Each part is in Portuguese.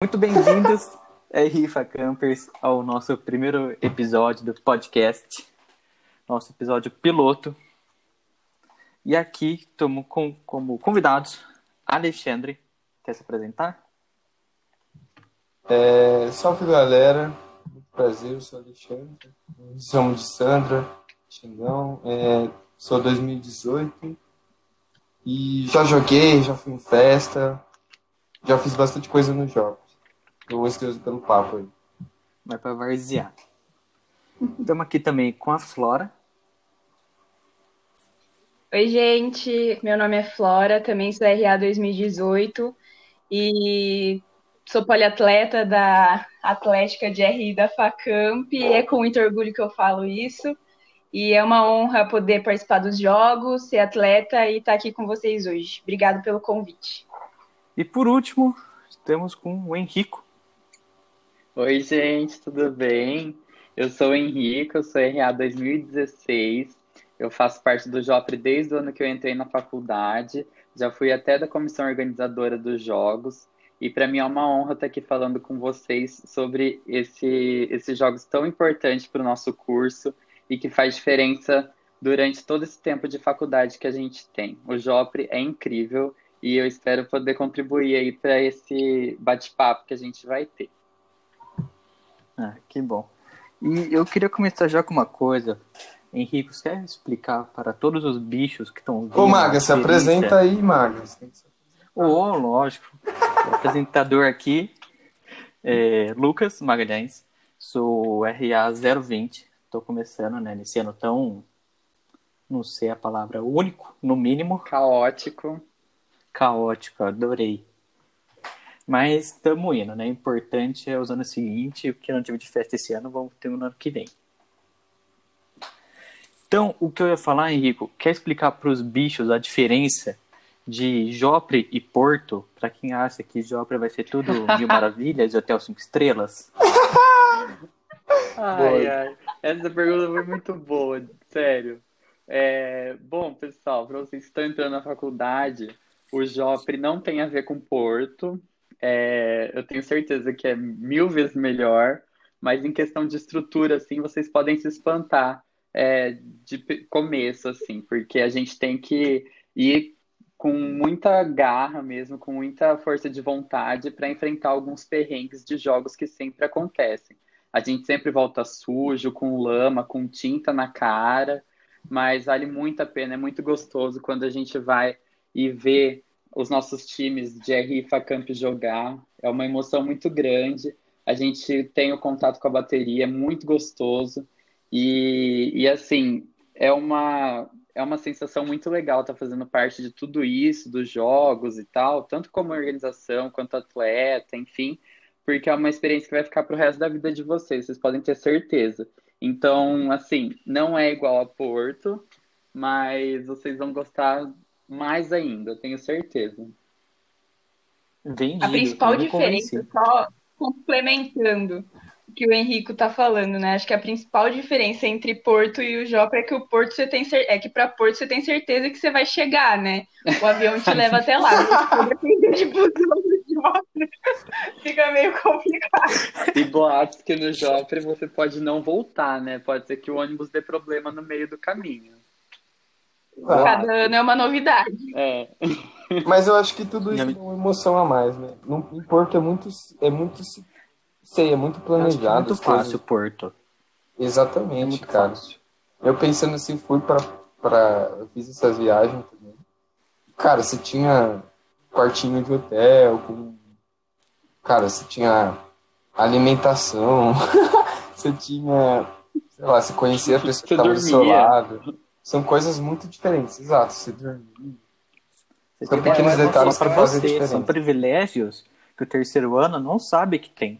Muito bem-vindos, Rifa Campers, ao nosso primeiro episódio do podcast, nosso episódio piloto. E aqui estamos com, como convidados Alexandre. Quer se apresentar? É, salve galera, muito prazer, eu sou Alexandre, somos de Sandra, Xingão, é, sou 2018 e já joguei, já fui em festa, já fiz bastante coisa nos jogos. Estou ansioso pelo papo aí. Vai para varzear. Estamos aqui também com a Flora. Oi, gente. Meu nome é Flora, também sou RA 2018 e sou poliatleta da Atlética de RI da FACAMP. E é com muito orgulho que eu falo isso. E é uma honra poder participar dos jogos, ser atleta e estar aqui com vocês hoje. Obrigado pelo convite. E por último, estamos com o Henrico. Oi, gente, tudo bem? Eu sou o Henrique, eu sou RA 2016. Eu faço parte do JOPRE desde o ano que eu entrei na faculdade. Já fui até da comissão organizadora dos jogos. E para mim é uma honra estar aqui falando com vocês sobre esse, esses jogos tão importantes para o nosso curso e que faz diferença durante todo esse tempo de faculdade que a gente tem. O JOPRE é incrível e eu espero poder contribuir aí para esse bate-papo que a gente vai ter. Ah, que bom. E eu queria começar já com uma coisa. Henrique, você quer explicar para todos os bichos que estão Ô, Maga, se apresenta aí, Maga. Ô, oh, lógico. O apresentador aqui é Lucas Magalhães. Sou RA 020. Estou começando, né, nesse ano tão, não sei a palavra, único, no mínimo. Caótico. Caótico, adorei. Mas estamos indo, né? O importante é os anos seguintes, o que não tive de festa esse ano, vamos ter no ano que vem. Então, o que eu ia falar, Henrico, quer explicar para os bichos a diferença de Jopre e Porto? Para quem acha que Jopre vai ser tudo mil maravilhas e hotel cinco estrelas? ai, ai. Essa pergunta foi muito boa, sério. É, bom, pessoal, para vocês que estão entrando na faculdade, o Jopre não tem a ver com Porto, é, eu tenho certeza que é mil vezes melhor, mas em questão de estrutura, assim, vocês podem se espantar é, de começo, assim, porque a gente tem que ir com muita garra mesmo, com muita força de vontade para enfrentar alguns perrengues de jogos que sempre acontecem. A gente sempre volta sujo, com lama, com tinta na cara, mas vale muito a pena, é muito gostoso quando a gente vai e vê os nossos times de RI Facamp jogar. É uma emoção muito grande. A gente tem o contato com a bateria, é muito gostoso. E, e assim, é uma, é uma sensação muito legal estar tá fazendo parte de tudo isso, dos jogos e tal, tanto como organização quanto atleta, enfim, porque é uma experiência que vai ficar para o resto da vida de vocês, vocês podem ter certeza. Então, assim, não é igual a Porto, mas vocês vão gostar mais ainda, eu tenho certeza. Vendido, a principal diferença, só complementando o que o Henrico tá falando, né? Acho que a principal diferença entre Porto e o Jopa é que o Porto você tem cer... é que para Porto você tem certeza que você vai chegar, né? O avião te leva até lá. Depender de busão do Joffre, fica meio complicado. E boatos que no Joffre você pode não voltar, né? Pode ser que o ônibus dê problema no meio do caminho. Cada ano é uma novidade. É. Mas eu acho que tudo isso é uma emoção a mais, né? No, em Porto é muito, é muito, sei, é muito planejado. É muito fácil, Porto. Exatamente, é muito cara. Fácil. Eu pensando assim, fui pra, pra. Eu fiz essas viagens também. Cara, você tinha quartinho de hotel, com. Cara, você tinha alimentação, você tinha. Sei lá, você conhecia a pessoa que estava do seu lado. São coisas muito diferentes, exato. Você dormir. São pequenos detalhes para fazer diferença. São privilégios que o terceiro ano não sabe que tem.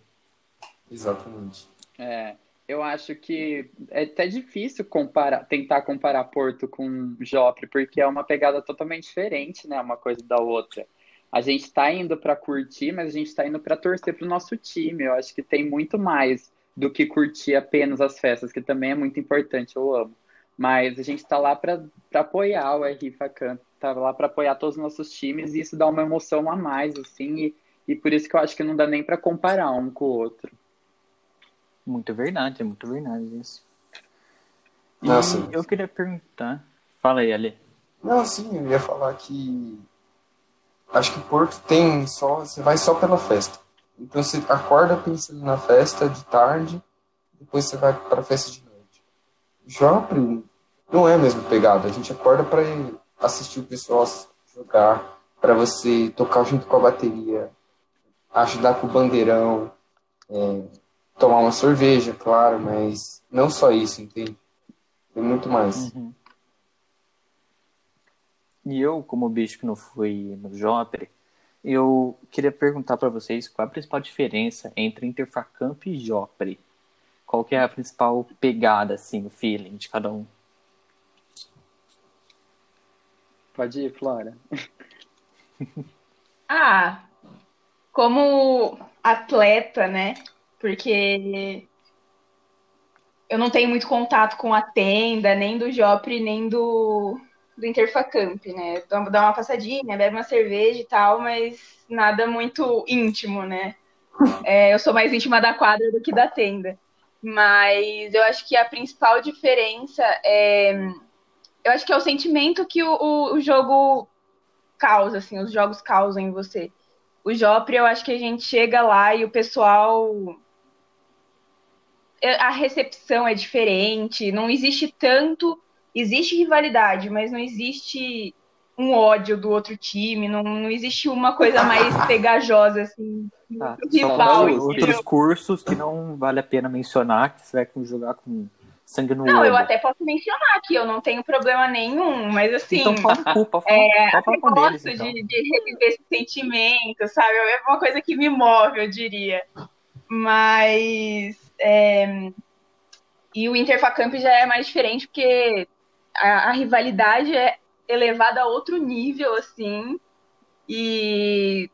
Exatamente. É, eu acho que é até difícil comparar, tentar comparar Porto com Jopre, porque é uma pegada totalmente diferente, né, uma coisa da outra. A gente está indo para curtir, mas a gente está indo para torcer para o nosso time. Eu acho que tem muito mais do que curtir apenas as festas, que também é muito importante, eu amo. Mas a gente está lá para apoiar o RI Facan, está lá para apoiar todos os nossos times e isso dá uma emoção a mais, assim, e, e por isso que eu acho que não dá nem para comparar um com o outro. Muito verdade, é muito verdade isso. E Nossa. eu queria perguntar. Fala aí, Ale. Não, sim, eu ia falar que. Acho que Porto tem só. Você vai só pela festa. Então você acorda pensando na festa de tarde, depois você vai pra festa de noite. Joffre não é a mesma pegada. A gente acorda ir assistir o pessoal jogar, pra você tocar junto com a bateria, ajudar com o bandeirão, é, tomar uma cerveja, claro, mas não só isso, entende? Tem muito mais. Uhum. E eu, como bicho que não fui no Jopre, eu queria perguntar para vocês qual a principal diferença entre Interfacamp e Jopre. Qual que é a principal pegada, assim, o feeling de cada um? Pode ir, Flora. Ah, como atleta, né? Porque eu não tenho muito contato com a tenda, nem do Jopre, nem do, do Interfacamp, né? Dá uma passadinha, bebe uma cerveja e tal, mas nada muito íntimo, né? É, eu sou mais íntima da quadra do que da tenda. Mas eu acho que a principal diferença é. Eu acho que é o sentimento que o, o, o jogo causa, assim, os jogos causam em você. O Jopre, eu acho que a gente chega lá e o pessoal. A recepção é diferente, não existe tanto. Existe rivalidade, mas não existe um ódio do outro time, não, não existe uma coisa mais pegajosa, assim. Ah, rival, são outros cursos que não vale a pena mencionar, que você vai jogar com sangue no Não, olho. eu até posso mencionar aqui, eu não tenho problema nenhum, mas assim. Então fala culpa, fala, É, fala eu com deles, gosto então. de, de reviver esse sentimento, sabe? É uma coisa que me move, eu diria. Mas. é, E o Interfacamp já é mais diferente, porque a, a rivalidade é elevada a outro nível, assim. E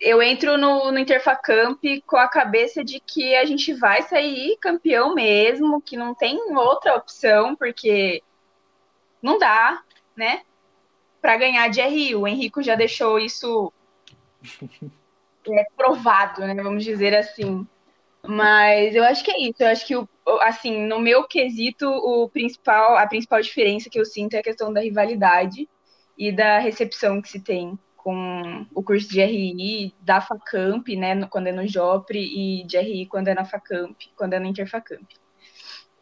eu entro no, no Interfacamp com a cabeça de que a gente vai sair campeão mesmo, que não tem outra opção, porque não dá, né? Para ganhar de RI. O Henrico já deixou isso é, provado, né? Vamos dizer assim. Mas eu acho que é isso. Eu acho que, assim, no meu quesito, o principal, a principal diferença que eu sinto é a questão da rivalidade e da recepção que se tem com o curso de RI, da Facamp, né? Quando é no Jopre, e de RI quando é na Facamp, quando é no Interfacamp.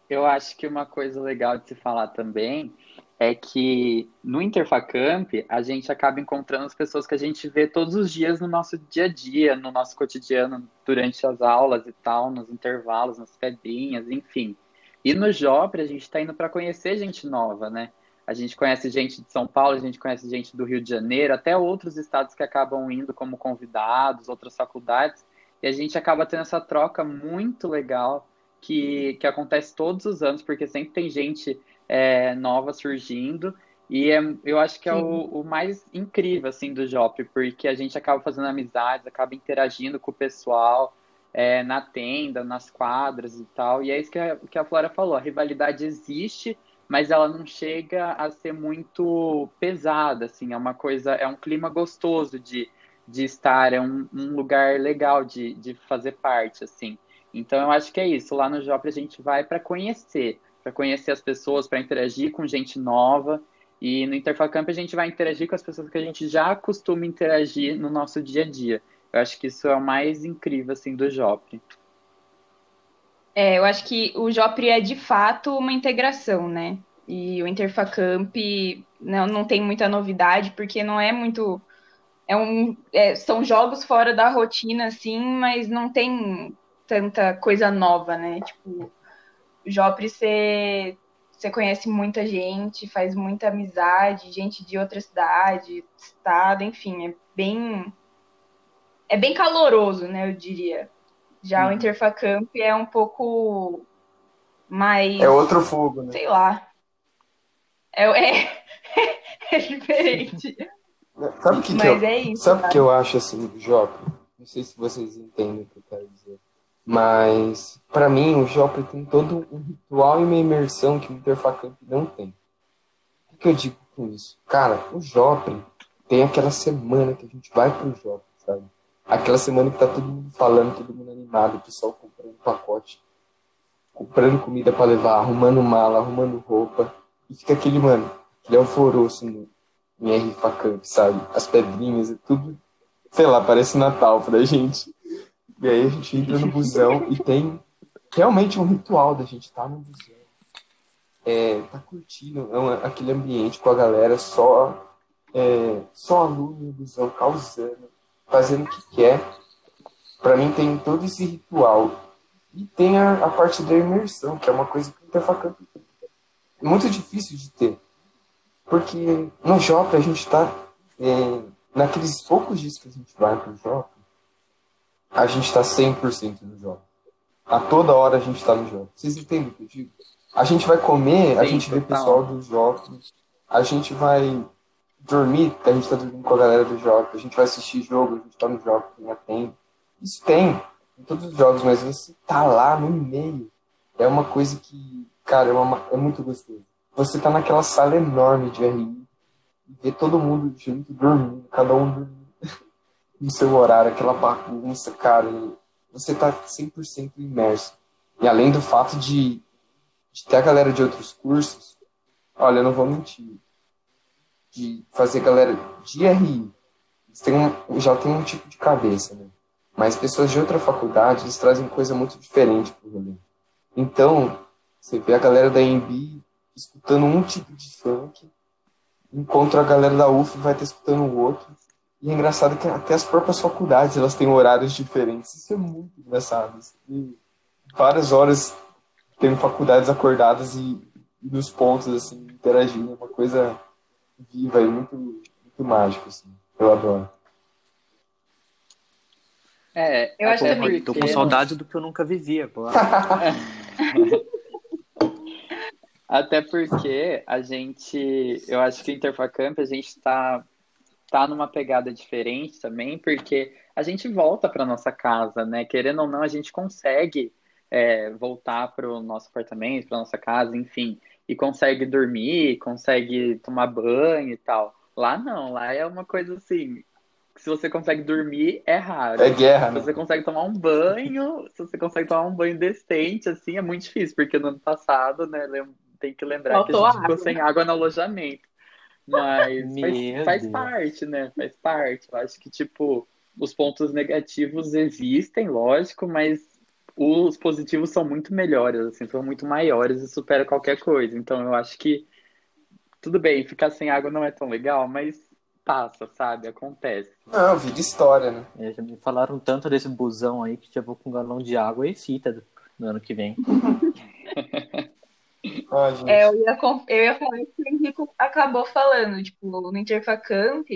Eu acho que uma coisa legal de se falar também é que no Interfacamp a gente acaba encontrando as pessoas que a gente vê todos os dias no nosso dia a dia, no nosso cotidiano, durante as aulas e tal, nos intervalos, nas pedrinhas, enfim. E no Jopre a gente está indo para conhecer gente nova, né? A gente conhece gente de São Paulo, a gente conhece gente do Rio de Janeiro, até outros estados que acabam indo como convidados, outras faculdades, e a gente acaba tendo essa troca muito legal que, que acontece todos os anos, porque sempre tem gente é, nova surgindo. E é- eu acho que é o, o mais incrível assim do Jop, porque a gente acaba fazendo amizades, acaba interagindo com o pessoal é, na tenda, nas quadras e tal. E é isso que a, que a Flora falou: a rivalidade existe, mas ela não chega a ser muito pesada. Assim, é uma coisa, é um clima gostoso de, de estar, é um, um lugar legal de, de fazer parte, assim. Então eu acho que é isso. Lá no Jopre a gente vai para conhecer, para conhecer as pessoas, para interagir com gente nova. E no Interfacamp a gente vai interagir com as pessoas que a gente já costuma interagir no nosso dia a dia. Eu acho que isso é o mais incrível assim do Jopre. É, eu acho que o Jopre é de fato uma integração, né? E o Interfacamp não, não tem muita novidade, porque não é muito. É um, é, são jogos fora da rotina, assim, mas não tem tanta coisa nova, né? Tipo, o você, você conhece muita gente, faz muita amizade, gente de outra cidade, estado, enfim, é bem. É bem caloroso, né? Eu diria. Já o Interfacamp é um pouco mais. É outro fogo, né? Sei lá. É, é, é diferente. Sabe o que, que eu, é isso. sabe que eu acho assim do Jop? Não sei se vocês entendem o que eu quero dizer. Mas, pra mim, o Jop tem todo um ritual e uma imersão que o Interfacamp não tem. O que eu digo com isso? Cara, o Jop tem aquela semana que a gente vai pro Jop, sabe? Aquela semana que tá todo mundo falando, todo mundo animado, o pessoal comprando pacote, comprando comida para levar, arrumando mala, arrumando roupa. E fica aquele, mano, aquele alvoroço no, em R sabe? As pedrinhas e tudo. Sei lá, parece Natal pra gente. E aí a gente entra no busão e tem realmente um ritual da gente estar tá no busão. É, tá curtindo é aquele ambiente com a galera só, é, só aluno no busão, causando, fazendo o que quer. Pra mim tem todo esse ritual. E tem a, a parte da imersão, que é uma coisa que o Interfacamp é muito difícil de ter. Porque no Jopa a gente está, é, naqueles poucos dias que a gente vai para o Jopa, a gente está 100% no Jopa. A toda hora a gente está no Jopa. Vocês entendem o que eu digo? A gente vai comer, a gente vê pessoal do Jopa, a gente vai dormir, a gente está dormindo com a galera do Jopa, a gente vai assistir jogo, a gente está no Jopa, tem tempo. Isso tem em todos os jogos, mas você tá lá no meio. É uma coisa que, cara, é, uma, é muito gostoso você tá naquela sala enorme de RI e ver todo mundo junto dormindo, cada um dormindo no seu horário, aquela bagunça, cara. Você tá 100% imerso. E além do fato de, de ter a galera de outros cursos, olha, eu não vou mentir, de fazer galera de RI, tem um, já tem um tipo de cabeça, né? Mas pessoas de outra faculdade, eles trazem coisa muito diferente pro rolê. Então, você vê a galera da EMB escutando um tipo de funk, enquanto a galera da UF vai estar escutando o outro. E é engraçado que até as próprias faculdades elas têm horários diferentes. Isso é muito engraçado. E várias horas tem faculdades acordadas e, e nos pontos assim interagindo, é uma coisa viva e muito muito mágico assim. Eu adoro. É, eu acho que tô com saudade do que eu nunca vivia, pô. Até porque a gente, eu acho que o Interfacamp a gente está tá numa pegada diferente também, porque a gente volta para nossa casa, né? Querendo ou não, a gente consegue é, voltar para o nosso apartamento, para nossa casa, enfim, e consegue dormir, consegue tomar banho e tal. Lá não, lá é uma coisa assim. Se você consegue dormir, é raro. É guerra, né? Se você consegue tomar um banho, se você consegue tomar um banho decente, assim, é muito difícil, porque no ano passado, né, tem que lembrar Faltou que a gente água. ficou sem água no alojamento. Mas faz, faz, parte, né? Faz parte. Eu acho que, tipo, os pontos negativos existem, lógico, mas os positivos são muito melhores, assim, são muito maiores e superam qualquer coisa. Então eu acho que tudo bem, ficar sem água não é tão legal, mas passa, sabe? Acontece. Não, vida história, né? É, já me falaram tanto desse busão aí que já vou com um galão de água e fita no ano que vem. Ah, é, eu, ia, eu ia falar isso que o Henrico acabou falando, tipo, no Interfacamp,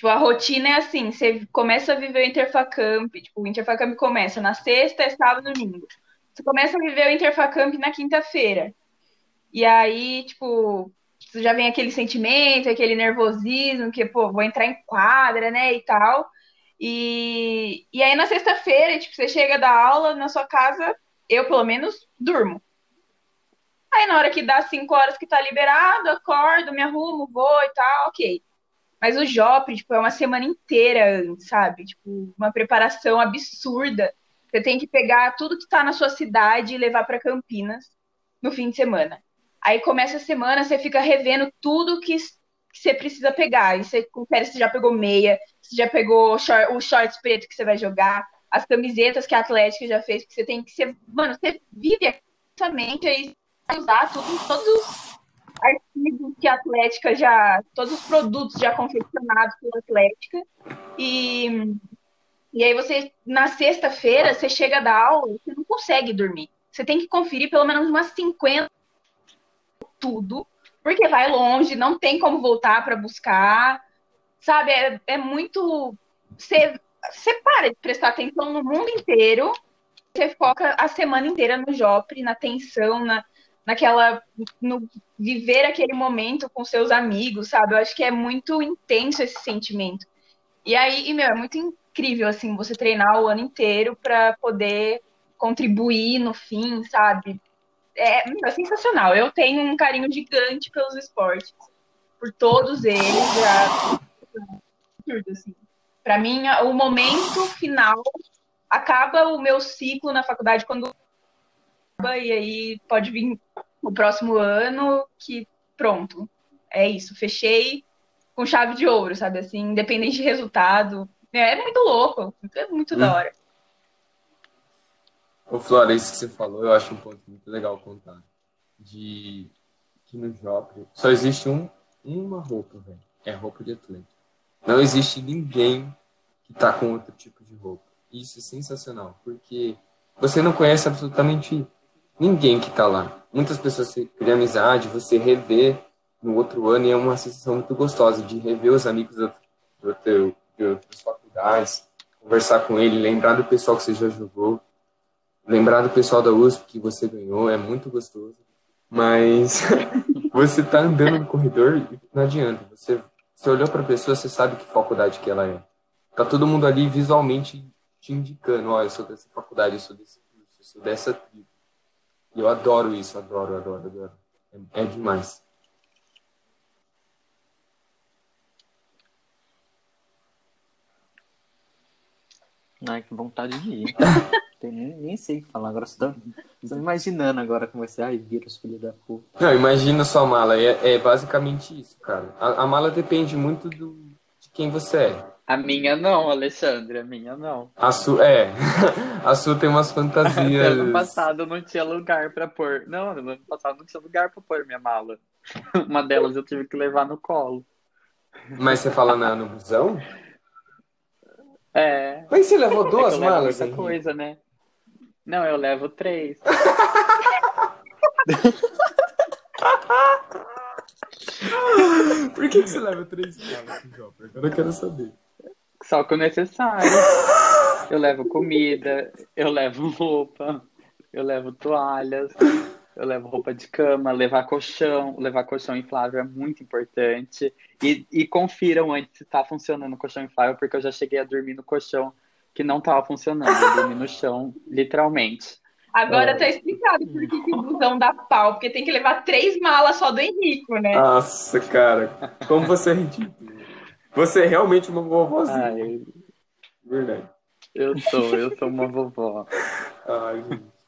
tipo, a rotina é assim, você começa a viver o Interfacamp, tipo, o Interfacamp começa na sexta, é sábado, domingo. Você começa a viver o Interfacamp na quinta-feira. E aí, tipo, já vem aquele sentimento, aquele nervosismo, que, pô, vou entrar em quadra, né, e tal. E, e aí na sexta-feira, tipo, você chega da aula na sua casa, eu pelo menos durmo. Aí na hora que dá cinco horas que tá liberado, acordo, me arrumo, vou e tal, ok. Mas o Jopre, tipo, é uma semana inteira sabe? Tipo, uma preparação absurda. Você tem que pegar tudo que tá na sua cidade e levar para Campinas no fim de semana. Aí começa a semana, você fica revendo tudo que, que você precisa pegar. E você confere se já pegou meia, se já pegou short, o shorts preto que você vai jogar, as camisetas que a Atlética já fez, que você tem que ser. Mano, você vive mente aí usar tudo, todos os artigos que a Atlética já. Todos os produtos já confeccionados pela Atlética. E, e aí você, na sexta-feira, você chega da aula, você não consegue dormir. Você tem que conferir pelo menos umas 50 tudo, porque vai longe, não tem como voltar para buscar. Sabe, é, é muito. Você, você para de prestar atenção no mundo inteiro, você foca a semana inteira no Jopre, na tensão, na, naquela no viver aquele momento com seus amigos, sabe? Eu acho que é muito intenso esse sentimento. E aí, e, meu, é muito incrível assim você treinar o ano inteiro para poder contribuir no fim, sabe? É, é, sensacional. Eu tenho um carinho gigante pelos esportes, por todos eles, já... absurdo assim. Para mim, o momento final acaba o meu ciclo na faculdade quando e aí pode vir o próximo ano que pronto. É isso, fechei com chave de ouro, sabe assim, independente de resultado. É, é muito louco, é muito hum. da hora. Ô, Flora, isso que você falou, eu acho um ponto muito legal contar. De que no Joffre só existe um, uma roupa, velho. É roupa de atleta. Não existe ninguém que tá com outro tipo de roupa. Isso é sensacional, porque você não conhece absolutamente ninguém que tá lá. Muitas pessoas criam amizade, você rever no outro ano e é uma sensação muito gostosa de rever os amigos do, do teu, das faculdades, conversar com ele, lembrar do pessoal que você já jogou, lembrar do pessoal da USP que você ganhou, é muito gostoso. Mas você tá andando no corredor e não adianta. Você, você olhou para a pessoa, você sabe que faculdade que ela é. Tá todo mundo ali visualmente te indicando, ó, eu sou dessa faculdade, eu sou desse curso, eu sou dessa tribo. Eu adoro isso, adoro, adoro, adoro. É, é demais. Ai, que vontade de ir. Tem, nem, nem sei o que falar. Agora estou, estou imaginando agora como vai ser. Ai, vírus, filho da puta. Não, imagina sua mala. É, é basicamente isso, cara. A, a, mala depende muito do, de quem você é. A minha não, Alexandre. A minha não. A sua, é. a sua tem umas fantasias. ano passado não tinha lugar pra pôr. Não, no ano passado não tinha lugar pra pôr minha mala. Uma delas eu tive que levar no colo. Mas você fala na, no busão? É. Mas você levou é duas é malas? Muita coisa, né? Não, eu levo três. Por que, que você leva três malas, Agora eu quero saber. Só que o necessário. Eu levo comida, eu levo roupa, eu levo toalhas, eu levo roupa de cama, levar colchão. Levar colchão inflável é muito importante. E, e confiram antes se está funcionando o colchão inflável, porque eu já cheguei a dormir no colchão que não estava funcionando. Eu dormi no chão, literalmente. Agora é. tá explicado por que, que o busão dá pau, porque tem que levar três malas só do Henrico, né? Nossa, cara, como você é ridículo. Você é realmente uma vovozinha. Ai, Verdade. Eu sou, eu sou uma vovó. Ai, gente.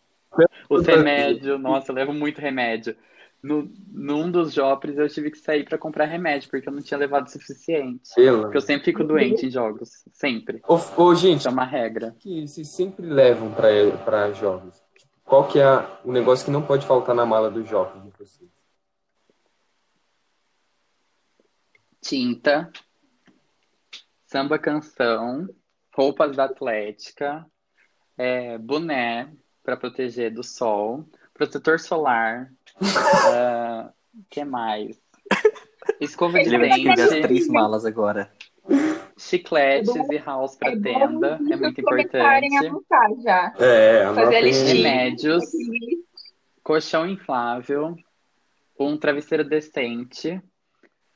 Os remédios, nossa, eu levo muito remédio. No, num dos jopres eu tive que sair para comprar remédio, porque eu não tinha levado o suficiente. Pela. Porque eu sempre fico doente em jogos. Sempre. Ô, ô gente. é uma regra. que vocês sempre levam para jogos? Qual que é o negócio que não pode faltar na mala dos jogos de vocês? Tinta, samba canção, roupas da atlética, é, boné, para proteger do sol, protetor solar, uh, que mais? Escova de dente. as três malas agora. Chicletes é e house para é tenda, é muito importante. Já. É, fazer a listinha. Remédios, colchão inflável, um travesseiro decente,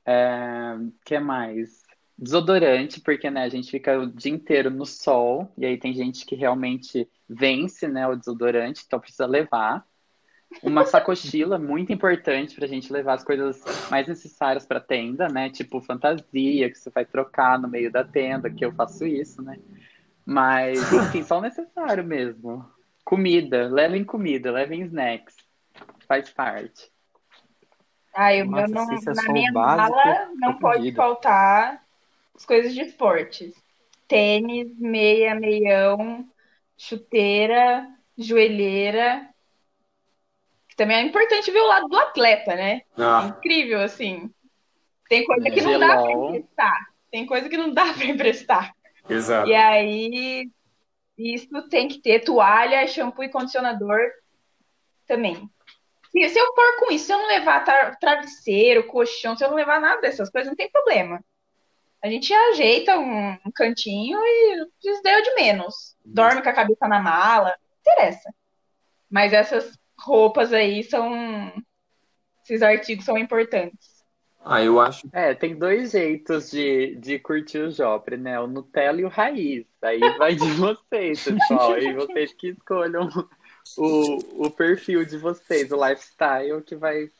é, que mais? Desodorante, porque né, a gente fica o dia inteiro no sol, e aí tem gente que realmente vence né, o desodorante, então precisa levar. Uma sacochila muito importante para a gente levar as coisas mais necessárias para tenda, né? Tipo fantasia, que você vai trocar no meio da tenda, que eu faço isso, né? Mas, enfim, só o necessário mesmo. Comida, levem comida, levem snacks. Faz parte. Ah, eu, Nossa, não, na minha mala não pode faltar as coisas de esportes. Tênis, meia, meião, chuteira, joelheira. Também é importante ver o lado do atleta, né? Ah. É incrível, assim. Tem coisa que não dá para emprestar. Tem coisa que não dá para emprestar. Exato. E aí, isso tem que ter toalha, shampoo e condicionador também. Se, se eu for com isso, se eu não levar travesseiro, colchão, se eu não levar nada dessas coisas, não tem problema. A gente ajeita um, um cantinho e deu de menos. Dorme com a cabeça na mala, não interessa. Mas essas roupas aí são. Esses artigos são importantes. Ah, eu acho. É, tem dois jeitos de, de curtir o Jopre, né? O Nutella e o Raiz. Aí vai de vocês, pessoal. Aí vocês que escolham o, o perfil de vocês, o lifestyle que vai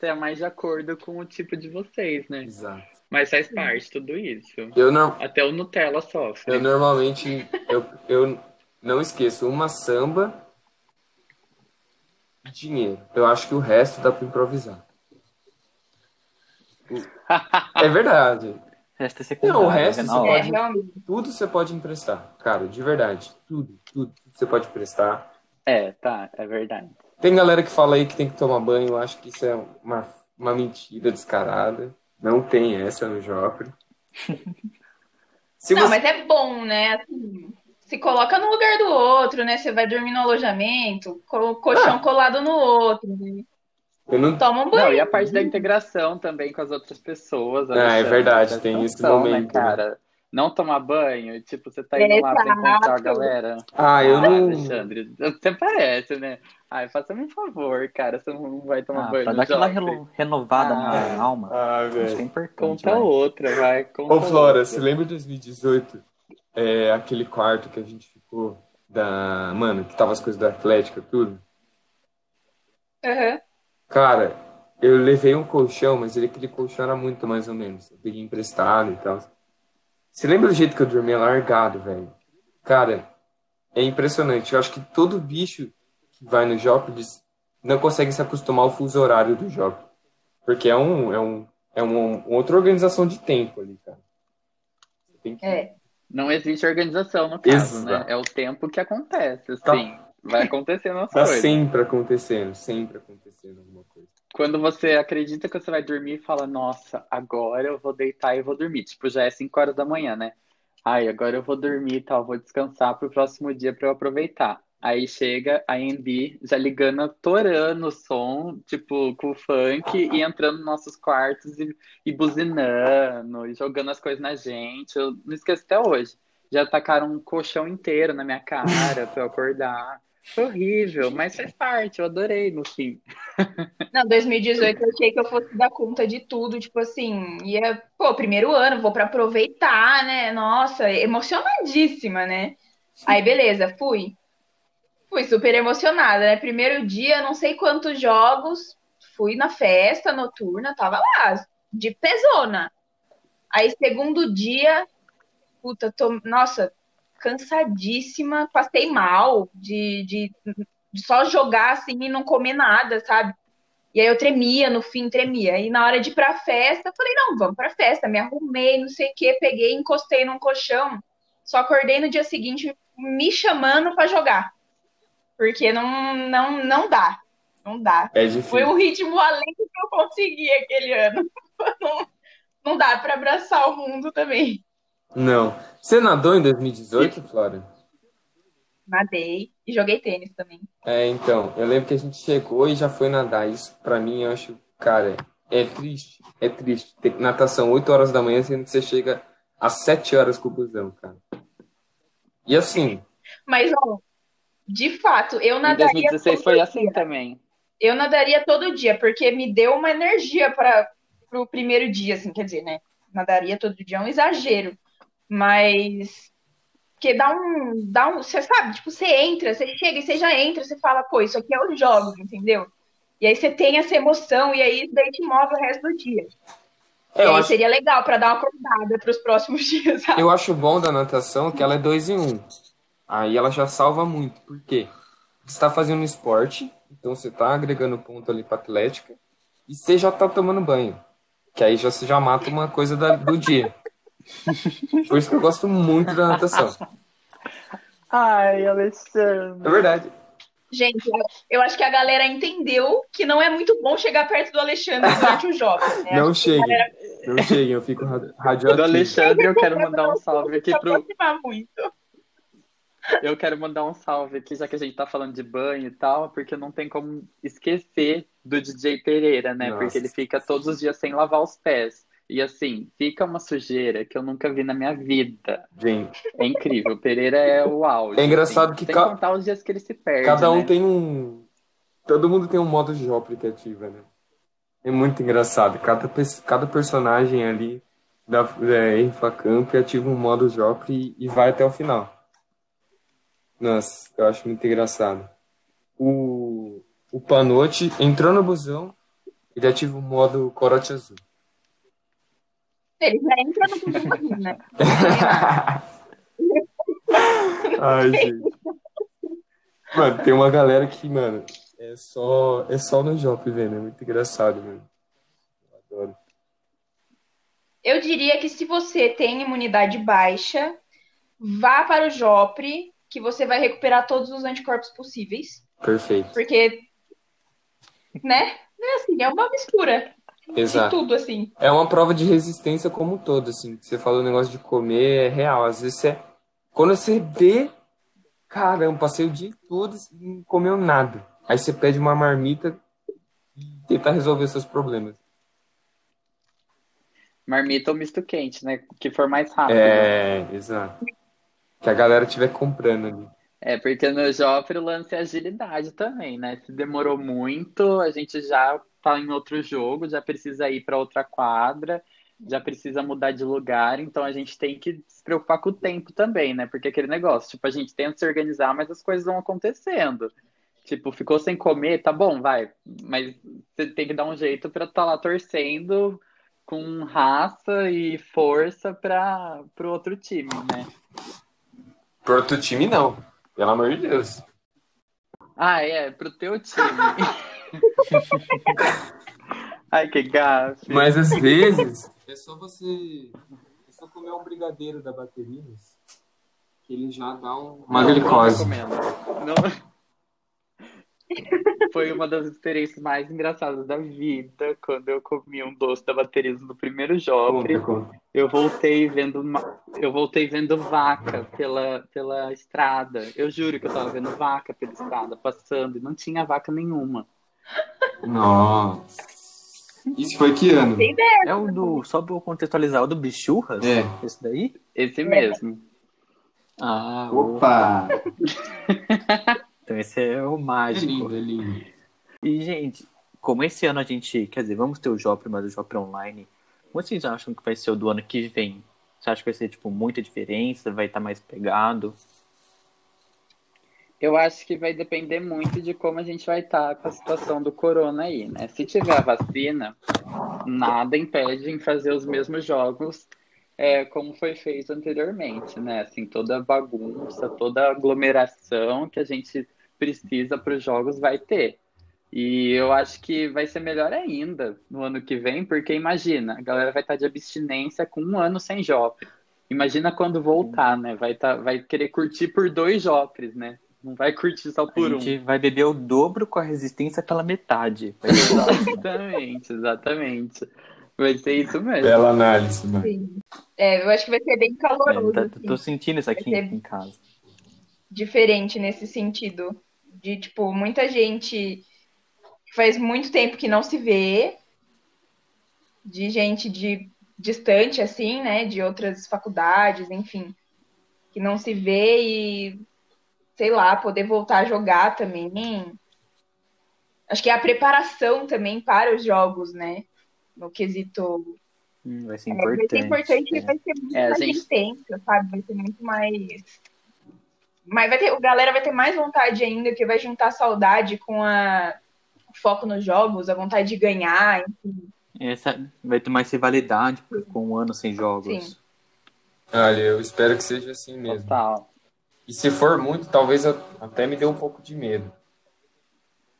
ter mais de acordo com o tipo de vocês, né? Exato. Mas faz parte tudo isso. Eu não, Até o Nutella sofre. eu normalmente eu, eu não esqueço uma samba e dinheiro. Eu acho que o resto dá pra improvisar. É verdade. O resto é. Não, o resto é na você. É, pode- realmente. Tudo você pode emprestar, cara, de verdade. Tudo, tudo, tudo você pode emprestar. É, tá, é verdade. Tem galera que fala aí que tem que tomar banho, eu acho que isso é uma, uma mentira descarada. Não tem essa no Joffre. Se Não, você- mas é bom, né? Assim, se coloca no lugar do outro, né? Você vai dormir no alojamento, com o colchão Ah. colado no outro, né? Eu não... Toma um banho. Não, e a parte da integração também com as outras pessoas. Ah, é verdade, tem esse atenção, momento, Né, cara? Não tomar banho, tipo, você tá indo lá pra encontrar a galera. Ah, eu Ah, não. Alexandre, você parece, né? Ai, faça-me um favor, cara, você não vai tomar Ah, banho pra dar aquela renovada Ah. na alma. Ah, é velho. importante. Conta vai. outra, vai. Conta Ô, Flora, outra. você lembra de 2018? É, aquele quarto que a gente ficou da. Mano, que tava as coisas da Atlética, tudo? Aham. Cara, eu levei um colchão, mas ele, aquele colchão era muito mais ou menos. Eu peguei emprestado e tal. Você lembra do jeito que eu dormia largado, velho? Cara, é impressionante. Eu acho que todo bicho que vai no Jópolis não consegue se acostumar ao fuso horário do Jópolis. Porque é um, é um, é uma outra organização de tempo ali, cara. Você tem que É. Não existe organização no caso, né? Exato. É o tempo que acontece, Tá. assim. Vai acontecendo as Tá coisas. sempre acontecendo, sempre acontecendo. Quando você acredita que você vai dormir e fala, nossa, agora eu vou deitar e vou dormir. Tipo, já é 5 horas da manhã, né? Ai, agora eu vou dormir e tal, vou descansar pro próximo dia pra eu aproveitar. Aí chega a Andy já ligando, torando o som, tipo, com o funk e entrando nos nossos quartos e, e buzinando, e jogando as coisas na gente. Eu não esqueço até hoje. Já tacaram um colchão inteiro na minha cara pra eu acordar. Horrível, mas faz parte, eu adorei no fim. Não, 2018 eu achei que eu fosse dar conta de tudo, tipo assim, ia, pô, primeiro ano, vou pra aproveitar, né? Nossa, emocionadíssima, né? Aí beleza, fui. Fui super emocionada, né? Primeiro dia, não sei quantos jogos, fui na festa noturna, tava lá, de pezona. Aí segundo dia, puta, tô, nossa, cansadíssima, passei mal de, de, de só jogar assim e não comer nada, sabe? E aí eu tremia, no fim tremia. E na hora de ir pra festa, eu falei, não, vamos pra festa. Me arrumei, não sei o quê, peguei, encostei num colchão. Só acordei no dia seguinte me chamando pra jogar. Porque não, não, não dá. Não dá. É Foi um ritmo além do que eu consegui aquele ano. Não, não dá pra abraçar o mundo também. Não. Você nadou em 2018, Flora? Nadei e joguei tênis também. É, então, eu lembro que a gente chegou e já foi nadar. Isso, pra mim, eu acho, cara, é triste. É triste. Ter natação 8 horas da manhã, sendo que você chega às 7 horas com o busão, cara. E assim, Mas, ó, de fato, eu Em nadaria 2016 todo foi dia. assim também. Eu nadaria todo dia, porque me deu uma energia para o primeiro dia, assim, quer dizer, né? Nadaria todo dia é um exagero, mas que dá um, dá um, você sabe, tipo, você entra, você chega e você já entra, você fala, pô, isso aqui é os jogos, entendeu? E aí você tem essa emoção e aí isso daí te move o resto do dia. é, eu acho, seria legal para dar uma acordada para os próximos dias, sabe? eu acho bom da natação que ela é 2 em 1. Um. Aí ela já salva muito. Por quê? Você tá fazendo esporte, então você tá agregando ponto ali pra atlética, e você já tá tomando banho. Que aí já, você já mata uma coisa da- do dia. Por isso que eu gosto muito da natação. Ai, Alexandre. É verdade. Gente, eu, acho que a galera entendeu que não é muito bom chegar perto do Alexandre durante o jogo. Né? Não Acho que a cheguem. galera Não cheguem, eu fico ra- Do radioativo. Alexandre, eu quero mandar um salve aqui pro. muito. Eu quero mandar um salve aqui, já que a gente tá falando de banho e tal, porque não tem como esquecer do DJ Pereira, né? Nossa. Porque ele fica todos os dias sem lavar os pés. E assim, fica uma sujeira que eu nunca vi na minha vida. Gente, É incrível. O Pereira é o auge. É engraçado assim. que Sem ca- contar os dias que ele se perde. cada um né? tem um. Todo mundo tem um modo de jogo que ativa, né? É muito engraçado. Cada, cada personagem ali da é, Infacamp ativa um modo Joffre e, e vai até o final. Nossa, eu acho muito engraçado. O, o Panote entrou no busão, ele ativa o modo Corote Azul. Ele já entra no Bumbum né? Ai, gente. Mano, tem uma galera que, mano, é só, é só no Jop vendo. É muito engraçado, mano. Eu adoro. Eu diria que se você tem imunidade baixa, vá para o Jopre, que você vai recuperar todos os anticorpos possíveis. Perfeito. Porque, né? É assim, é uma mistura Exato. de tudo, assim. É uma prova de resistência como um todo, assim. Você falou o negócio de comer, é real. Às vezes você. Quando você vê. Caramba, passei o dia todo e não comeu nada. Aí você pede uma marmita e tenta resolver seus problemas. Marmita ou misto quente, né? Que for mais rápido. É, exato. Que a galera estiver comprando ali. É, porque no Joffre o lance é agilidade também, né? Se demorou muito, a gente já tá em outro jogo, já precisa ir para outra quadra, já precisa mudar de lugar, então a gente tem que se preocupar com o tempo também, né? Porque aquele negócio, tipo, a gente tenta se organizar, mas as coisas vão acontecendo. Tipo, ficou sem comer, tá bom, vai, mas você tem que dar um jeito para estar tá lá torcendo com raça e força para o outro time, né? Pro outro time, não. Pelo amor de Deus. Ah, é, pro teu time. Ai, que gafe. Mas às vezes é só você é só comer um brigadeiro da Baterinas que ele já dá um... uma Não, glicose. não. Foi uma das experiências mais engraçadas da vida quando eu comi um doce da Baterinas no primeiro conta. Eu voltei vendo uma... eu voltei vendo vaca pela, pela estrada. Eu juro que eu tava vendo vaca pela estrada passando e não tinha vaca nenhuma. Nossa. Isso foi que ano? É o do. Só pra eu contextualizar, o do Bichurras? É. Esse daí? Esse mesmo. Ah, Opa! então esse é o É mágico. lindo, é lindo. E, gente, como esse ano a gente. Quer dizer, vamos ter o Jopre, mas o Jopre online. Como vocês acham que vai ser o do ano que vem? Você acha que vai ser, tipo, muita diferença? Vai estar mais pegado? Eu acho que vai depender muito de como a gente vai estar com a situação do corona aí, né? Se tiver a vacina, nada impede em fazer os mesmos jogos é, como foi feito anteriormente, né? Assim, toda bagunça, toda aglomeração que a gente precisa para os jogos vai ter. E eu acho que vai ser melhor ainda no ano que vem, porque imagina, a galera vai estar de abstinência com um ano sem Joffre. Imagina quando voltar, né? Vai, tá, vai querer curtir por dois Joffres, né? Não vai curtir só por a um. gente vai beber o dobro com a resistência pela metade. Exatamente, exatamente. Vai ser isso mesmo. Bela análise, mano. Sim. É, eu acho que vai ser bem caloroso, É, tá- assim, tô sentindo isso aqui em casa. diferente nesse sentido. De, tipo, muita gente que faz muito tempo que não se vê, de gente de distante, assim, né, de outras faculdades, enfim, que não se vê e, sei lá, poder voltar a jogar também. Acho que é a preparação também para os jogos, né, no quesito Hum, vai ser É, vai importante. ser importante e é. vai ser muito É, mais gente- intensa, sabe? Vai ser muito mais. Mas vai ter, a galera vai ter mais vontade ainda, que vai juntar saudade com a o foco nos jogos, a vontade de ganhar. enfim. Essa vai ter mais rivalidade com um ano sem jogos. Sim. Olha, eu espero que seja assim mesmo. Total. E se for muito, talvez até me dê um pouco de medo.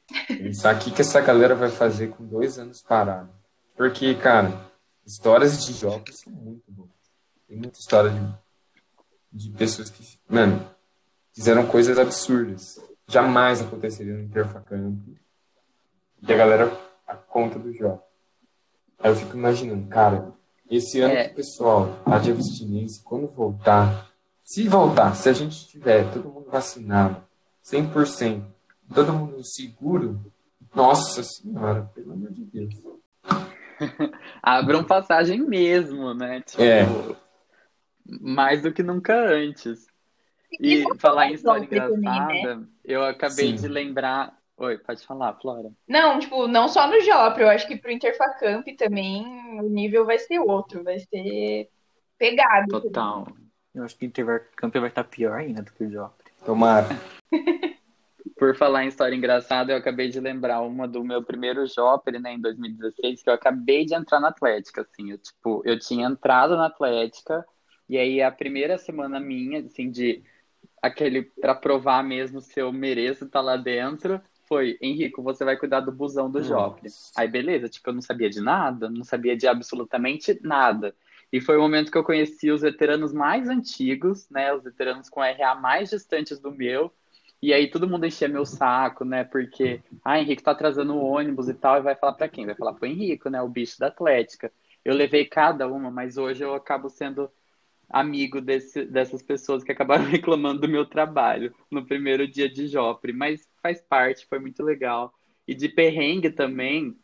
Pensar o que, que essa galera vai fazer com dois anos parado. Porque, cara, histórias de jogos são muito boas. Tem muita história de, de pessoas que, mano, fizeram coisas absurdas. Jamais aconteceria no Interfacamp. E a galera a conta do jogo. Aí eu fico imaginando, cara, esse ano É. que o pessoal tá de abstinência, quando voltar, se voltar, se a gente tiver todo mundo vacinado, 100%, todo mundo seguro, nossa senhora, pelo amor de Deus. Abram passagem mesmo, né? Tipo, É. mais do que nunca antes. E Isso falar em é história Joffre também, né? engraçada, eu acabei Sim. de lembrar. Oi, pode falar, Flora. Não, tipo, não só no Jopre, eu acho que pro Interfacamp também o nível vai ser outro, vai ser pegado. Total. Eu acho que o Intercamp vai estar pior ainda do que o Jopre. Tomara. Por falar em história engraçada, eu acabei de lembrar uma do meu primeiro Jopper, né, em 2016, que eu acabei de entrar na Atlética, assim, eu, tipo, eu tinha entrado na Atlética, e aí a primeira semana minha, assim, de aquele, para provar mesmo se eu mereço estar lá dentro, foi, Henrico, você vai cuidar do busão do Joffre. Aí, beleza, tipo, eu não sabia de nada, não sabia de absolutamente nada. E foi o momento que eu conheci os veteranos mais antigos, né, os veteranos com RA mais distantes do meu, e aí todo mundo enchia meu saco, né? Porque, ah, Henrique tá atrasando o ônibus e tal, e vai falar para quem? Vai falar pro Henrico, né? O bicho da Atlética. Eu levei cada uma, mas hoje eu acabo sendo amigo desse, dessas pessoas que acabaram reclamando do meu trabalho no primeiro dia de Jopre, mas faz parte, foi muito legal. E de perrengue também,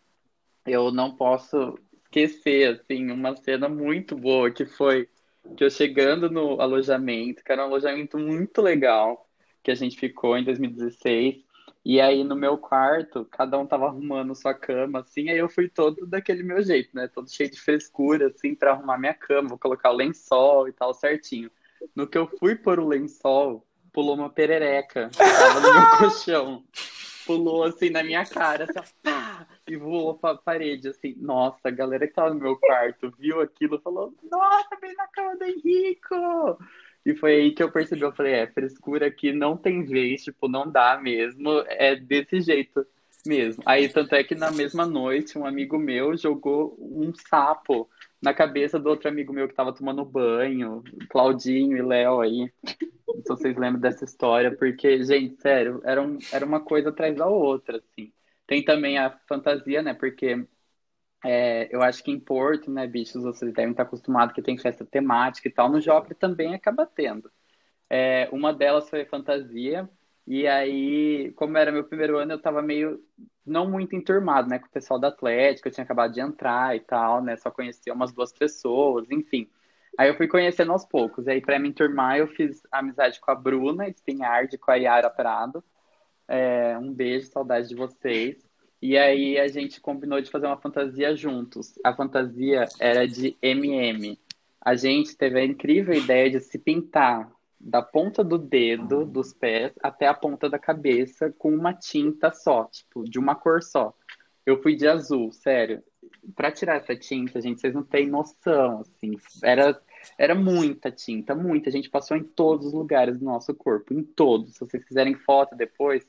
eu não posso esquecer, assim, uma cena muito boa que foi que eu chegando no alojamento, que era um alojamento muito legal, que a gente ficou em 2016. E aí no meu quarto, cada um tava arrumando sua cama, assim, aí eu fui todo daquele meu jeito, né? Todo cheio de frescura, assim, para arrumar minha cama, vou colocar o lençol e tal certinho. No que eu fui pôr o lençol, pulou uma perereca, tava no meu colchão. Pulou assim na minha cara, assim, e voou pra parede, assim. Nossa, a galera que tava no meu quarto viu aquilo falou: Nossa, vem na cama do Henrico! E foi aí que eu percebi, eu falei, é, frescura aqui não tem vez, tipo, não dá mesmo, é desse jeito mesmo. Aí, tanto é que na mesma noite, um amigo meu jogou um sapo na cabeça do outro amigo meu que tava tomando banho, Claudinho e Léo aí. Não sei se vocês lembram dessa história, porque, gente, sério, era, um, era uma coisa atrás da outra, assim. Tem também a fantasia, né, porque é, eu acho que em Porto, né, bichos, vocês devem estar acostumados que tem festa temática e tal. No Joffre também acaba tendo. É, uma delas foi fantasia, e aí, como era meu primeiro ano, eu tava meio não muito enturmado, né, com o pessoal da Atlética, eu tinha acabado de entrar e tal, né, só conhecia umas duas pessoas, enfim. Aí eu fui conhecendo aos poucos. Aí, para me enturmar, eu fiz amizade com a Bruna Espinhard, com a Yara Prado. É, um beijo, saudade de vocês. E aí a gente combinou de fazer uma fantasia juntos. A fantasia era de MM. A gente teve a incrível ideia de se pintar da ponta do dedo dos pés até a ponta da cabeça com uma tinta só, tipo, de uma cor só. Eu fui de azul, sério. Para tirar essa tinta, gente, vocês não têm noção, assim, era era muita tinta, muita. A gente passou em todos os lugares do nosso corpo, em todos. Se vocês quiserem foto depois,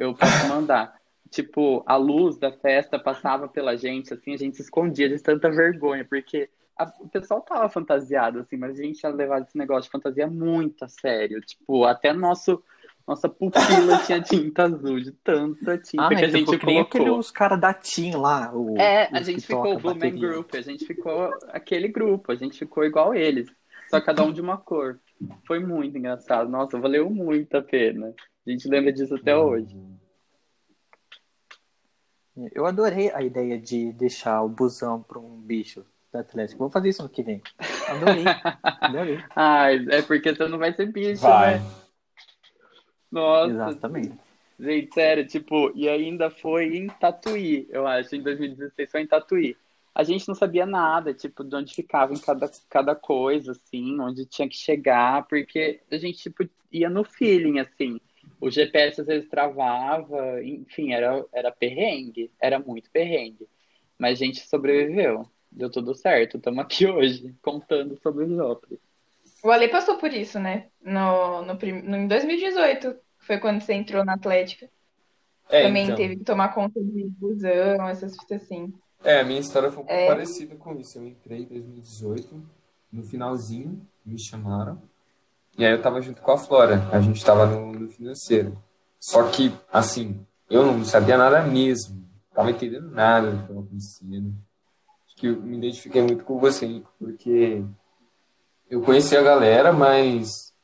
eu posso mandar tipo, a luz da festa passava pela gente, assim, a gente se escondia de tanta vergonha, porque a, o pessoal tava fantasiado, assim, mas a gente tinha levado esse negócio de fantasia muito a sério. Tipo, até nosso. Nossa pupila tinha tinta azul, de tanta tinta ah, que a gente tipo, colocou. aqueles caras da TIM lá. O, é, a gente ficou o Blue Man Group, a gente ficou aquele grupo, a gente ficou igual eles, só cada um de uma cor. Foi muito engraçado, nossa, valeu muito a pena. A gente lembra disso até hoje. Eu adorei a ideia de deixar o busão para um bicho da Atlético. Vou fazer isso no que vem. Adorei. adorei. Ah, é porque você não vai ser bicho, vai. né? Nossa. Exatamente. Gente, sério, tipo, e ainda foi em Tatuí, eu acho, em 2016 foi em Tatuí. A gente não sabia nada, tipo, de onde ficava em cada, cada coisa, assim, onde tinha que chegar, porque a gente, tipo, ia no feeling, assim o GPS às vezes travava, enfim, era, era perrengue, era muito perrengue. Mas a gente sobreviveu, deu tudo certo. Estamos aqui hoje contando sobre o Joffre. O Ale passou por isso, né? No, no, no, em 2018, foi quando você entrou na Atlética. É, Também então... teve que tomar conta de busão, essas coisas assim. É, a minha história foi um pouco é... parecida com isso. Eu entrei em 2018, no finalzinho, me chamaram. E aí eu tava junto com a Flora, a gente tava no, no financeiro. Só que, assim, eu não sabia nada mesmo. Tava entendendo nada do que tava acontecendo. Acho que eu me identifiquei muito com você, porque eu conheci a galera, mas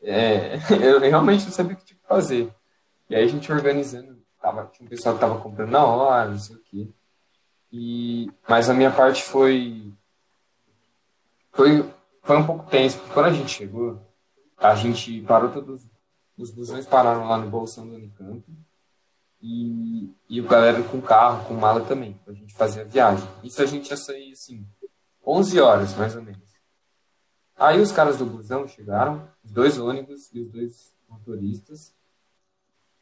é, eu realmente não sabia o que tinha que fazer. E aí a gente organizando, tava, tinha um pessoal que tava comprando na hora, não sei o quê. E, mas a minha parte foi, foi, foi um pouco tenso, porque quando a gente chegou, a gente parou todos os busões pararam lá no Bolsão do Unicamp e, e o galera com carro, com mala também, a gente fazer a viagem. Isso a gente ia sair, assim, 11 horas, mais ou menos. Aí os caras do busão chegaram, os dois ônibus e os dois motoristas.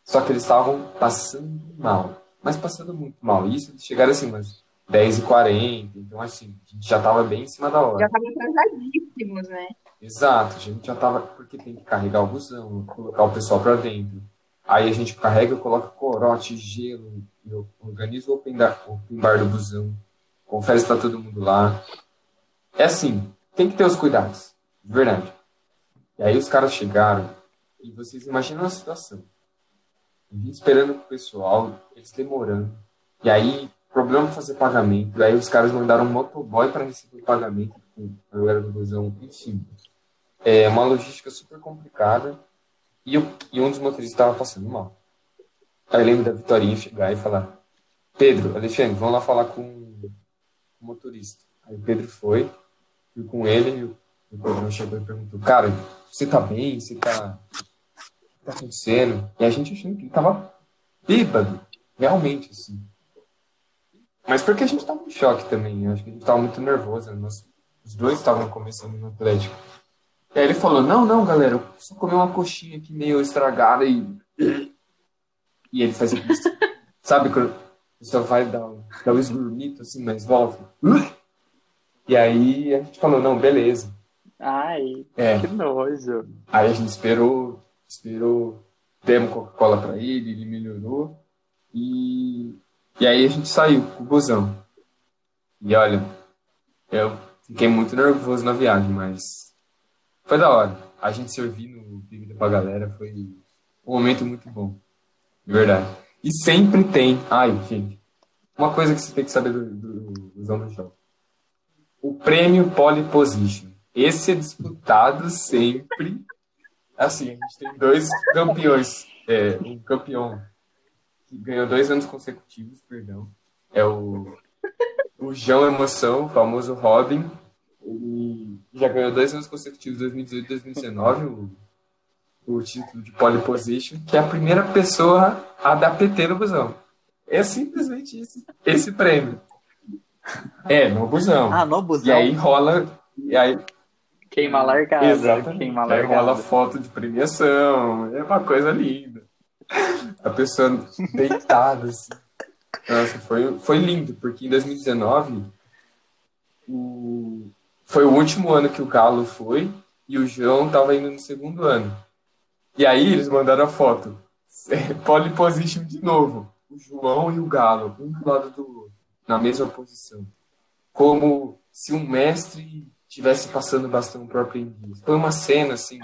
Só que eles estavam passando mal. Mas passando muito mal. Isso chegaram assim, umas 10h40. Então, assim, a gente já estava bem em cima da hora. Já estavam atrasadíssimos, né? Exato, a gente já estava. Porque tem que carregar o busão, colocar o pessoal para dentro. Aí a gente carrega, coloca corote, gelo, organiza o open, open bar do busão, confere se está todo mundo lá. É assim, tem que ter os cuidados, de verdade. E aí os caras chegaram e vocês imaginam a situação. A gente esperando o pessoal, eles demorando. E aí, problema fazer pagamento. E aí os caras mandaram um motoboy para receber o pagamento a galera do busão. Enfim, é uma logística super complicada e, eu, e um dos motoristas estava passando mal. Aí eu lembro da Vitorinha chegar e falar: Pedro, Alexandre, vamos lá falar com o motorista. Aí o Pedro foi, fui com ele e o Pedro chegou e perguntou: Cara, você tá bem? Você tá. O que tá acontecendo? E a gente achando que ele tava bêbado, realmente, assim. Mas porque a gente tava em choque também, acho que a gente tava muito nervoso. Nós, os dois estavam começando no Atlético. E aí ele falou, não, não, galera, eu só comi uma coxinha aqui meio estragada e... E ele fazia isso. Sabe quando você vai dar, dar um esgurmito assim, mas volta? E aí a gente falou, não, beleza. Ai, é. que nojo. Aí a gente esperou, esperou, demos Coca-Cola pra ele, ele melhorou. E, e aí a gente saiu com o busão. E olha, eu fiquei muito nervoso na viagem, mas foi da hora. A gente servindo bebida pra galera foi um momento muito bom. De verdade. E sempre tem. Ai, gente. Uma coisa que você tem que saber do, do, do Zão do Jogo. O prêmio Pole Position. Esse é disputado sempre. Assim, a gente tem dois campeões. É, um campeão que ganhou dois anos consecutivos, perdão. É o, o João Emoção, o famoso Robin. Ele já ganhou dois anos consecutivos, 2018 e 2019, o, o título de pole position, que é a primeira pessoa a dar PT no busão. É simplesmente esse, esse prêmio. É, no busão. Ah, no busão. E aí rola. E aí, Queima largada. Exatamente. Queima largada. Aí rola foto de premiação. É uma coisa linda. A pessoa deitada, assim. Nossa, foi, foi lindo, porque em 2019 o, foi o último ano que o Galo foi e o João estava indo no segundo ano. E aí eles mandaram a foto. Pole position de novo. O João e o Galo, um do lado do outro, na mesma posição. Como se um mestre estivesse passando bastão para o aprendiz. Foi uma cena, assim,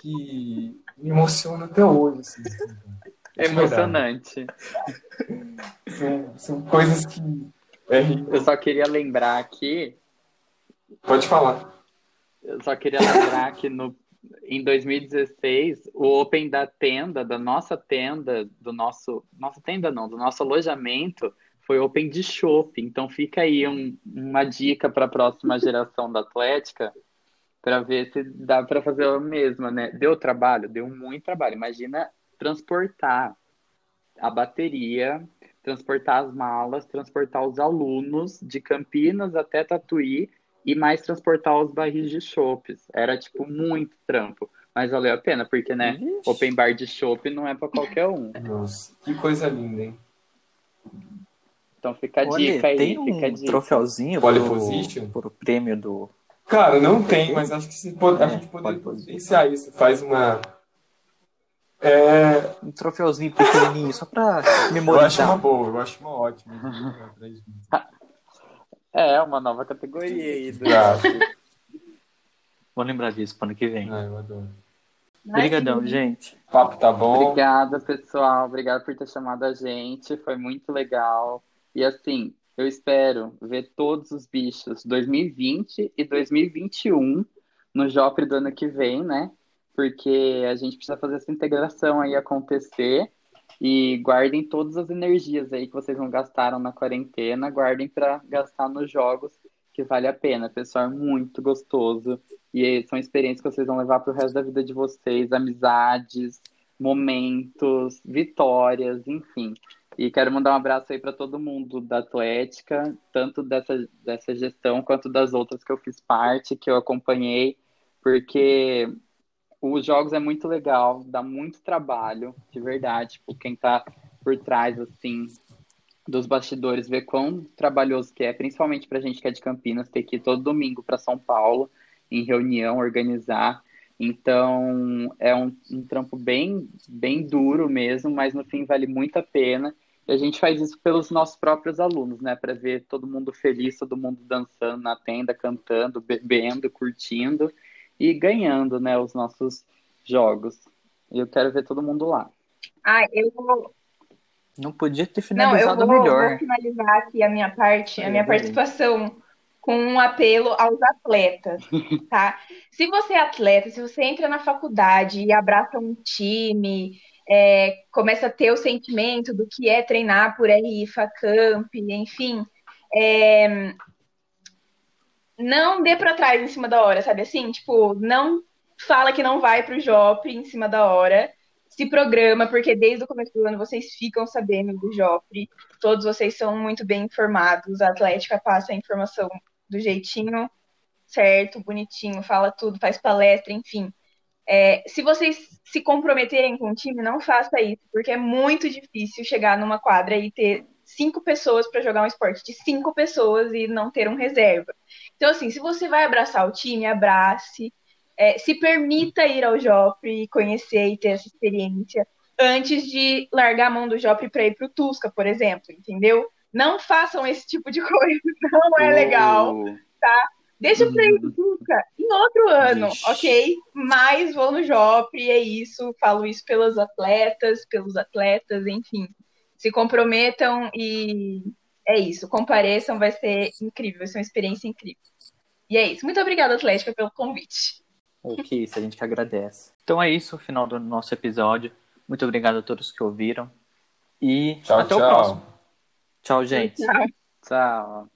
que me emociona até hoje. Assim, é emocionante. São, são coisas que. É... Eu só queria lembrar aqui. Pode falar. Eu só queria lembrar que no, em 2016, o Open da tenda, da nossa tenda, do nosso. Nossa tenda não, do nosso alojamento, foi Open de shopping. Então fica aí um, uma dica para a próxima geração da Atlética para ver se dá para fazer a mesma, né? Deu trabalho? Deu muito trabalho. Imagina transportar a bateria, transportar as malas, transportar os alunos de Campinas até Tatuí e mais transportar os barris de chopes. Era, tipo, muito trampo. Mas valeu a pena, porque, né, Ixi. open bar de chopp não é para qualquer um. Nossa, que coisa linda, hein? Então fica a Olha, dica aí, tem fica a um dica. troféuzinho pro, pro prêmio do... Cara, não tem, mas acho que se pode, a É, gente poderia providenciar isso. Faz uma... É, Um troféuzinho pequenininho, só pra eu acho uma memorizar. boa, eu acho uma ótima. É, uma nova categoria aí. Do... Exato. Vou lembrar disso pro ano que vem. Ah, eu adoro. Obrigadão, gente. O papo tá bom. Obrigada, pessoal. Obrigada por ter chamado a gente. Foi muito legal. E assim, eu espero ver todos os bichos 2020 e 2021 no Jopre do ano que vem, né? Porque a gente precisa fazer essa integração aí acontecer. E guardem todas as energias aí que vocês não gastaram na quarentena, guardem para gastar nos jogos, que vale a pena. Pessoal, é muito gostoso. E são experiências que vocês vão levar para o resto da vida de vocês, amizades, momentos, vitórias, enfim. E quero mandar um abraço aí para todo mundo da Atlética, tanto dessa, dessa gestão quanto das outras que eu fiz parte, que eu acompanhei, porque os jogos é muito legal, dá muito trabalho, de verdade. Tipo, quem tá por trás, assim, dos bastidores, ver quão trabalhoso que é, principalmente pra gente que é de Campinas, ter que ir todo domingo para São Paulo, em reunião, organizar. Então, é um, um trampo bem, bem duro mesmo, mas no fim vale muito a pena. E a gente faz isso pelos nossos próprios alunos, né? Para ver todo mundo feliz, todo mundo dançando na tenda, cantando, bebendo, curtindo e ganhando, né? Os nossos jogos. E eu quero ver todo mundo lá. Ah, eu vou. Não podia ter finalizado Não, eu vou, melhor. vou finalizar aqui a minha parte, a minha participação com um apelo aos atletas, tá? Se você é atleta, se você entra na faculdade e abraça um time, é, começa a ter o sentimento do que é treinar por RI, Facamp, enfim, é, não dê para trás em cima da hora, sabe assim? Tipo, não fala que não vai pro Jopre em cima da hora, se programa, porque desde o começo do ano vocês ficam sabendo do Jopre, todos vocês são muito bem informados, a Atlética passa a informação do jeitinho certo, bonitinho, fala tudo, faz palestra, enfim. É, se vocês se comprometerem com o time, não faça isso, porque é muito difícil chegar numa quadra e ter cinco pessoas para jogar um esporte de cinco pessoas e não ter um reserva. Então, assim, se você vai abraçar o time, abrace, é, se permita ir ao Jopre e conhecer e ter essa experiência antes de largar a mão do Jopre para ir para o Tusca, por exemplo, entendeu? Não façam esse tipo de coisa, não é legal. Deixa pra ir Tusca em outro ano, Ixi. ok? Mas vou no Jopre, é isso. Falo isso pelos atletas, pelos atletas, enfim. Se comprometam e é isso. Compareçam, vai ser incrível, vai ser uma experiência incrível. E é isso. Muito obrigada, Atlética, pelo convite. O que isso, a gente que agradece. Então é isso, o final do nosso episódio. Muito obrigado a todos que ouviram. E Tchau, até o tchau. próximo. Tchau, gente. Tchau. Tchau.